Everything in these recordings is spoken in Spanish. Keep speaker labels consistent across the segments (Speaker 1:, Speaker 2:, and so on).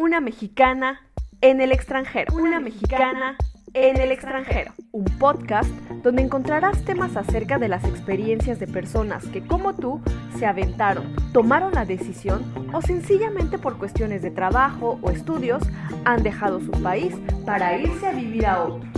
Speaker 1: Una mexicana en el extranjero. Una mexicana en el extranjero. Un podcast donde encontrarás temas acerca de las experiencias de personas que como tú se aventaron, tomaron la decisión o sencillamente por cuestiones de trabajo o estudios han dejado su país para irse a vivir a otro.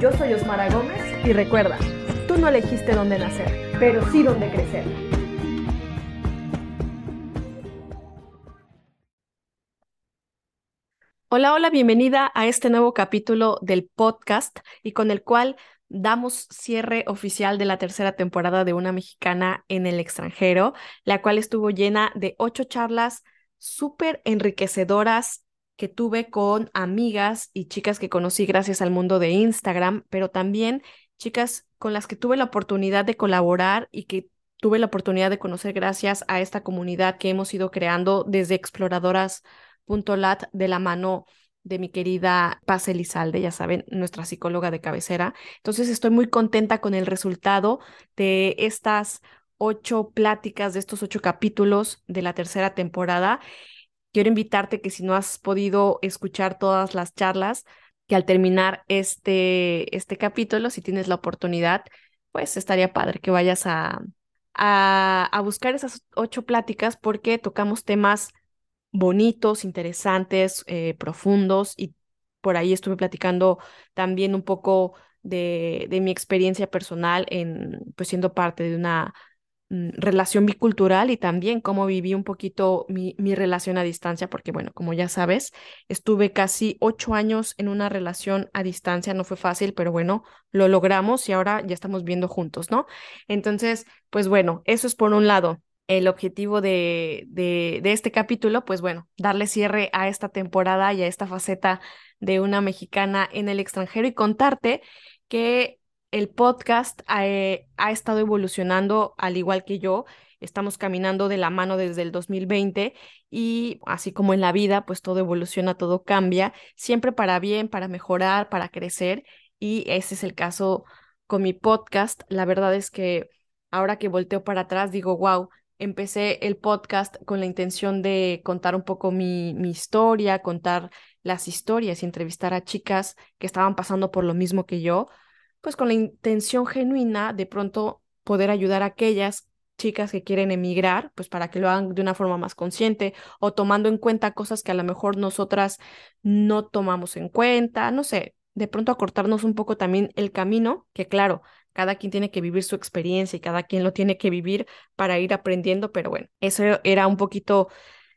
Speaker 1: Yo soy Osmara Gómez y recuerda, tú no elegiste dónde nacer, pero sí dónde crecer. Hola, hola, bienvenida a este nuevo capítulo del podcast y con el cual damos cierre oficial de la tercera temporada de Una Mexicana en el extranjero, la cual estuvo llena de ocho charlas súper enriquecedoras que tuve con amigas y chicas que conocí gracias al mundo de Instagram, pero también chicas con las que tuve la oportunidad de colaborar y que tuve la oportunidad de conocer gracias a esta comunidad que hemos ido creando desde exploradoras lat de la mano de mi querida Paz Elizalde, ya saben, nuestra psicóloga de cabecera. Entonces estoy muy contenta con el resultado de estas ocho pláticas, de estos ocho capítulos de la tercera temporada. Quiero invitarte que si no has podido escuchar todas las charlas, que al terminar este, este capítulo, si tienes la oportunidad, pues estaría padre que vayas a, a, a buscar esas ocho pláticas porque tocamos temas bonitos, interesantes, eh, profundos y por ahí estuve platicando también un poco de, de mi experiencia personal en, pues siendo parte de una relación bicultural y también cómo viví un poquito mi, mi, relación a distancia, porque bueno, como ya sabes, estuve casi ocho años en una relación a distancia, no fue fácil, pero bueno, lo logramos y ahora ya estamos viendo juntos, ¿no? Entonces, pues bueno, eso es por un lado el objetivo de, de, este capítulo, pues bueno, darle cierre a esta temporada y a esta faceta de una mexicana en el extranjero y contarte que el podcast ha, eh, ha estado evolucionando al igual que yo. Estamos caminando de la mano desde el 2020 y así como en la vida, pues todo evoluciona, todo cambia, siempre para bien, para mejorar, para crecer. Y ese es el caso con mi podcast. La verdad es que ahora que volteo para atrás, digo, wow, empecé el podcast con la intención de contar un poco mi, mi, historia, contar las historias y entrevistar a chicas que estaban pasando por lo mismo que yo, pues con la intención genuina de pronto poder ayudar a aquellas chicas que quieren emigrar, pues para que lo hagan de una forma más consciente o tomando en cuenta cosas que a lo mejor nosotras no tomamos en cuenta, no sé, de pronto acortarnos un poco también el camino, que claro, cada quien tiene que vivir su experiencia y cada quien lo tiene que vivir para ir aprendiendo, pero bueno, eso era un poquito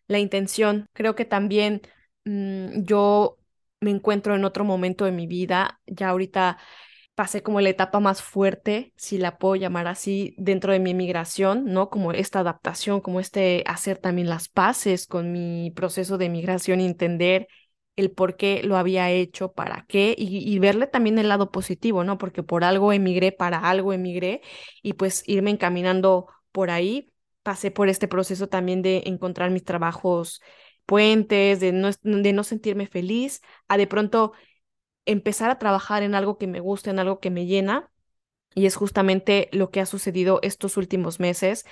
Speaker 1: la intención. Creo que también mmm, yo me encuentro en otro momento de mi vida, ya ahorita pasé como la etapa más fuerte, si la puedo llamar así, dentro de mi emigración, ¿no? Como esta adaptación, como este hacer también las paces con mi proceso de emigración y entender el por qué lo había hecho, para qué, y, verle también el lado positivo, ¿no? Porque por algo emigré, para algo emigré, y pues irme encaminando por ahí. Pasé por este proceso también de encontrar mis trabajos puentes, de no, de no sentirme feliz, a de pronto empezar a trabajar en algo que me gusta, en algo que me llena. Y es justamente lo que ha sucedido estos últimos meses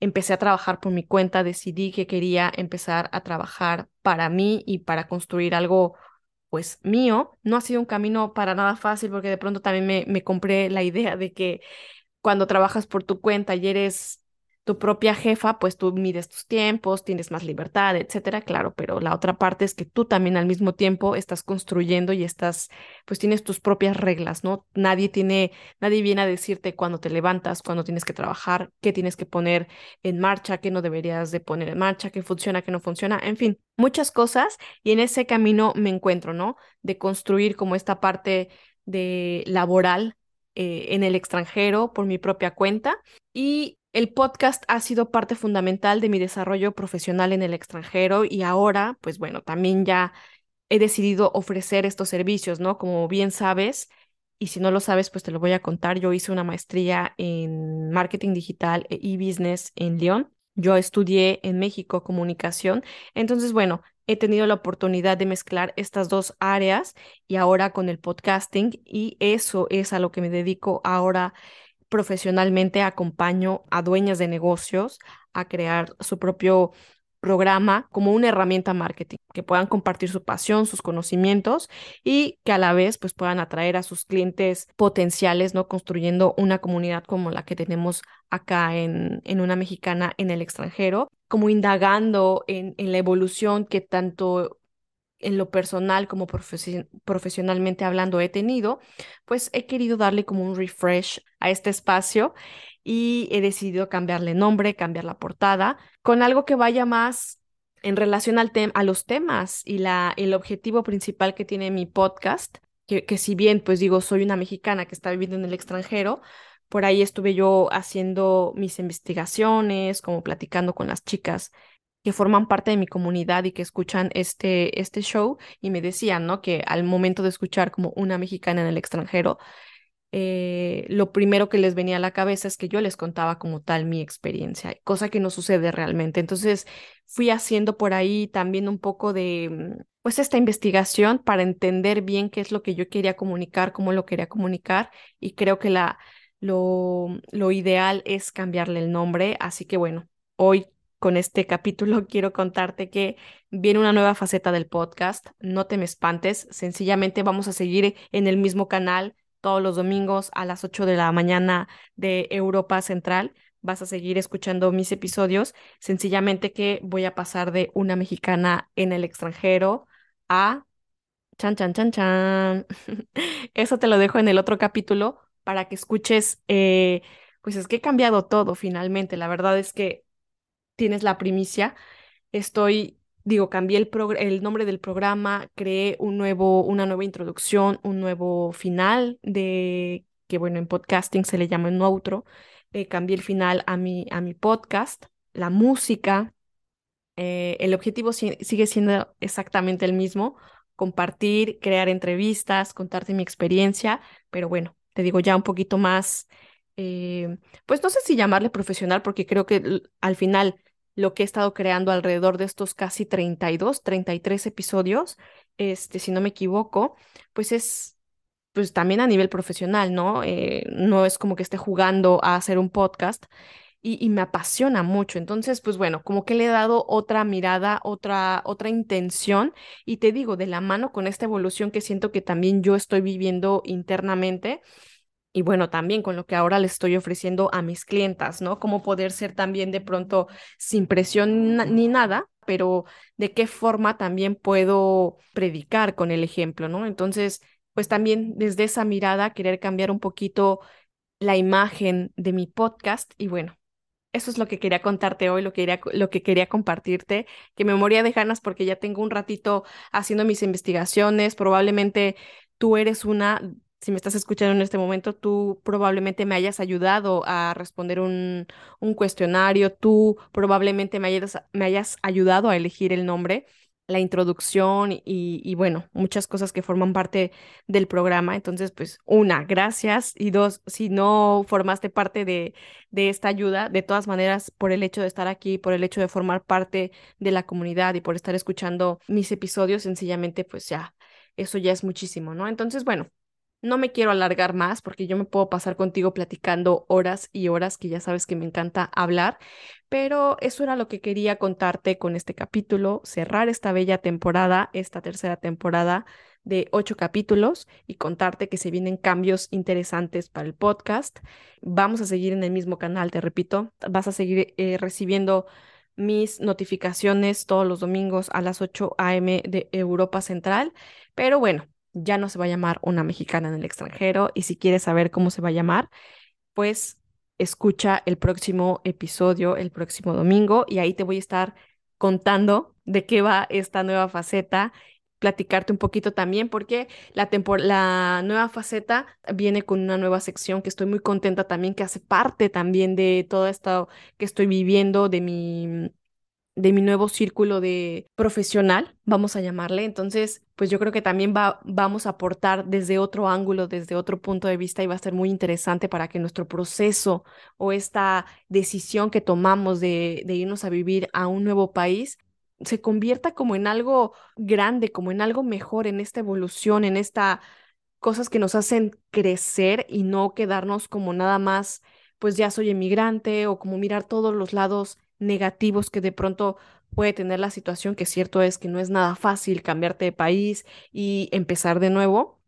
Speaker 1: empecé a trabajar por mi cuenta, decidí que quería empezar a trabajar para mí y para construir algo pues mío. No ha sido un camino para nada fácil porque de pronto también me, me compré la idea de que cuando trabajas por tu cuenta y eres tu propia jefa, pues tú mides tus tiempos, tienes más libertad, etcétera, claro, pero la otra parte es que tú también al mismo tiempo estás construyendo y estás, pues tienes tus propias reglas, ¿no? Nadie tiene, nadie viene a decirte cuándo te levantas, cuándo tienes que trabajar, qué tienes que poner en marcha, qué no deberías de poner en marcha, qué funciona, qué no funciona, en fin, muchas cosas y en ese camino me encuentro, ¿no? De construir como esta parte de laboral eh, en el extranjero por mi propia cuenta y El podcast ha sido parte fundamental de mi desarrollo profesional en el extranjero y ahora, pues bueno, también ya he decidido ofrecer estos servicios, ¿no? Como bien sabes, y si no lo sabes, pues te lo voy a contar. Yo hice una maestría en marketing digital e business en Lyon. Yo estudié en México comunicación. Entonces, bueno, he tenido la oportunidad de mezclar estas dos áreas y ahora con el podcasting y eso es a lo que me dedico ahora profesionalmente. Acompaño a dueñas de negocios a crear su propio programa como una herramienta marketing, que puedan compartir su pasión, sus conocimientos y que a la vez pues puedan atraer a sus clientes potenciales, ¿no? Construyendo una comunidad como la que tenemos acá en, en una mexicana en el extranjero, como indagando en, en la evolución que tanto en lo personal como profesionalmente hablando he tenido, pues he querido darle como un refresh a este espacio y he decidido cambiarle nombre, cambiar la portada, con algo que vaya más en relación al a los temas y la, el objetivo principal que tiene mi podcast, que, que si bien pues digo, soy una mexicana que está viviendo en el extranjero, por ahí estuve yo haciendo mis investigaciones, como platicando con las chicas que forman parte de mi comunidad y que escuchan este, este show y me decían, ¿no? Que al momento de escuchar como una mexicana en el extranjero, eh, lo primero que les venía a la cabeza es que yo les contaba como tal mi experiencia, cosa que no sucede realmente. Entonces fui haciendo por ahí también un poco de, mm, pues, esta investigación para entender bien qué es lo que yo quería comunicar, cómo lo quería comunicar y creo que la, lo, lo ideal es cambiarle el nombre. Así que bueno, hoy con este capítulo quiero contarte que viene una nueva faceta del podcast. No te me espantes, sencillamente vamos a seguir en el mismo canal todos los domingos a las 8 de la mañana de Europa Central. Vas a seguir escuchando mis episodios. Sencillamente que voy a pasar de una mexicana en el extranjero a chan, chan, chan, chan. Eso te lo dejo en el otro capítulo para que escuches. Eh, pues es que he cambiado todo finalmente. La verdad es que tienes la primicia. Estoy digo, cambié el, nombre del programa, creé un nuevo, una nueva introducción, un nuevo final de, que bueno, en podcasting se le llama un outro, eh, cambié el final a mi, a mi podcast, la música, eh, el objetivo sigue siendo exactamente el mismo, compartir, crear entrevistas, contarte mi experiencia, pero bueno, te digo ya un poquito más, eh, pues no sé si llamarle profesional, porque creo que al final lo que he estado creando alrededor de estos casi 32, 33 episodios, este, si no me equivoco, pues es pues también a nivel profesional, ¿no? Eh, no es como que esté jugando a hacer un podcast y, y, me apasiona mucho. Entonces, pues bueno, como que le he dado otra mirada, otra, otra intención y te digo, de la mano con esta evolución que siento que también yo estoy viviendo internamente, y bueno, también con lo que ahora le estoy ofreciendo a mis clientas, ¿no? Cómo poder ser también de pronto sin presión ni nada, pero de qué forma también puedo predicar con el ejemplo, ¿no? Entonces, pues también desde esa mirada querer cambiar un poquito la imagen de mi podcast y bueno, eso es lo que quería contarte hoy, lo que quería, lo que quería compartirte, que me moría de ganas porque ya tengo un ratito haciendo mis investigaciones, probablemente tú eres una si me estás escuchando en este momento, tú probablemente me hayas ayudado a responder un, cuestionario, tú probablemente me hayas, ayudado a elegir el nombre, la introducción y, bueno, muchas cosas que forman parte del programa. Entonces, pues, una, gracias. Y dos, si no formaste parte de esta ayuda, de todas maneras, por el hecho de estar aquí, por el hecho de formar parte de la comunidad y por estar escuchando mis episodios, sencillamente, pues ya, eso ya es muchísimo, ¿no? Entonces, bueno. No me quiero alargar más porque yo me puedo pasar contigo platicando horas y horas, que ya sabes que me encanta hablar, pero eso era lo que quería contarte con este capítulo, cerrar esta bella temporada, esta tercera temporada de ocho capítulos y contarte que se vienen cambios interesantes para el podcast. Vamos a seguir en el mismo canal, te repito, vas a seguir eh, recibiendo mis notificaciones todos los domingos a las 8 a.m. de Europa Central, pero bueno ya no se va a llamar una mexicana en el extranjero y si quieres saber cómo se va a llamar, pues escucha el próximo episodio el próximo domingo y ahí te voy a estar contando de qué va esta nueva faceta platicarte un poquito también porque la, la nueva faceta viene con una nueva sección que estoy muy contenta también, que hace parte también de todo esto que estoy viviendo, de mi de mi nuevo círculo de profesional, vamos a llamarle. Entonces, pues yo creo que también va, vamos a aportar desde otro ángulo, desde otro punto de vista y va a ser muy interesante para que nuestro proceso o esta decisión que tomamos de, de irnos a vivir a un nuevo país se convierta como en algo grande, como en algo mejor, en esta evolución, en esta cosas que nos hacen crecer y no quedarnos como nada más, pues ya soy emigrante o como mirar todos los lados negativos que de pronto puede tener la situación, que cierto es que no es nada fácil cambiarte de país y empezar de nuevo.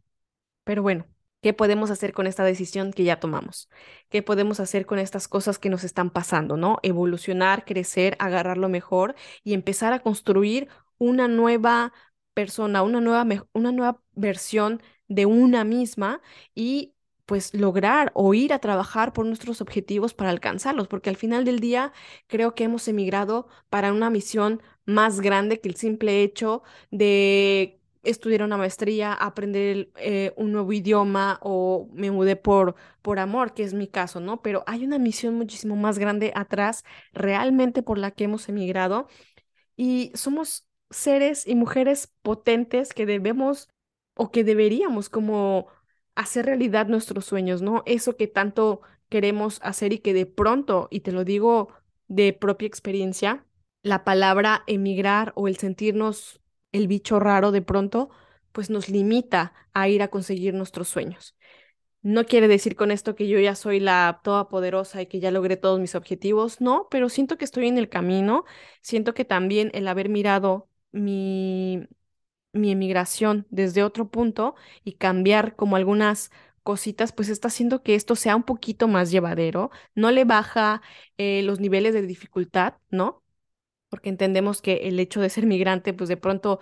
Speaker 1: Pero bueno, ¿qué podemos hacer con esta decisión que ya tomamos? ¿Qué podemos hacer con estas cosas que nos están pasando, no? Evolucionar, crecer, agarrar lo mejor y empezar a construir una nueva persona, una nueva, una nueva versión de una misma y pues lograr o ir a trabajar por nuestros objetivos para alcanzarlos, porque al final del día creo que hemos emigrado para una misión más grande que el simple hecho de estudiar una maestría, aprender eh, un nuevo idioma o me mudé por, por amor, que es mi caso, ¿no? Pero hay una misión muchísimo más grande atrás realmente por la que hemos emigrado y somos seres y mujeres potentes que debemos o que deberíamos como hacer realidad nuestros sueños, ¿no? Eso que tanto queremos hacer y que de pronto, y te lo digo de propia experiencia, la palabra emigrar o el sentirnos el bicho raro de pronto, pues nos limita a ir a conseguir nuestros sueños. No quiere decir con esto que yo ya soy la todopoderosa y que ya logré todos mis objetivos, no, pero siento que estoy en el camino, siento que también el haber mirado mi, mi emigración desde otro punto y cambiar como algunas cositas, pues está haciendo que esto sea un poquito más llevadero, no le baja eh, los niveles de dificultad, ¿no? Porque entendemos que el hecho de ser migrante, pues de pronto,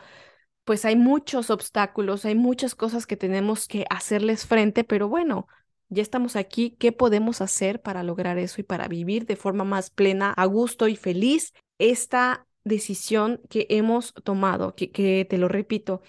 Speaker 1: pues hay muchos obstáculos, hay muchas cosas que tenemos que hacerles frente, pero bueno, ya estamos aquí, ¿qué podemos hacer para lograr eso y para vivir de forma más plena, a gusto y feliz esta decisión que hemos tomado, que, te lo repito,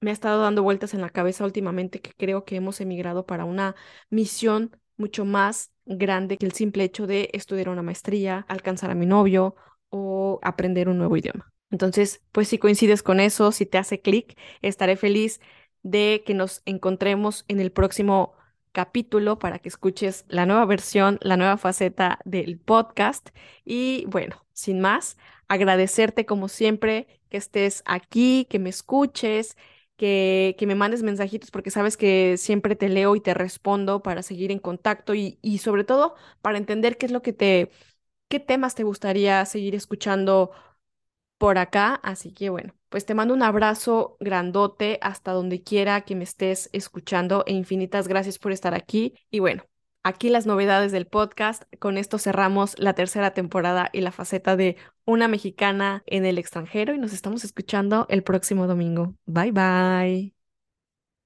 Speaker 1: me ha estado dando vueltas en la cabeza últimamente que creo que hemos emigrado para una misión mucho más grande que el simple hecho de estudiar una maestría, alcanzar a mi novio o aprender un nuevo idioma. Entonces, pues si coincides con eso, si te hace clic, estaré feliz de que nos encontremos en el próximo capítulo para que escuches la nueva versión, la nueva faceta del podcast. Y bueno, sin más, agradecerte como siempre que estés aquí, que me escuches, que, que me mandes mensajitos porque sabes que siempre te leo y te respondo para seguir en contacto y, y sobre todo para entender qué es lo que te, qué temas te gustaría seguir escuchando por acá. Así que bueno, pues te mando un abrazo grandote hasta donde quiera que me estés escuchando e infinitas gracias por estar aquí. Y bueno, aquí las novedades del podcast. Con esto cerramos la tercera temporada y la faceta de una mexicana en el extranjero y nos estamos escuchando el próximo domingo. Bye bye.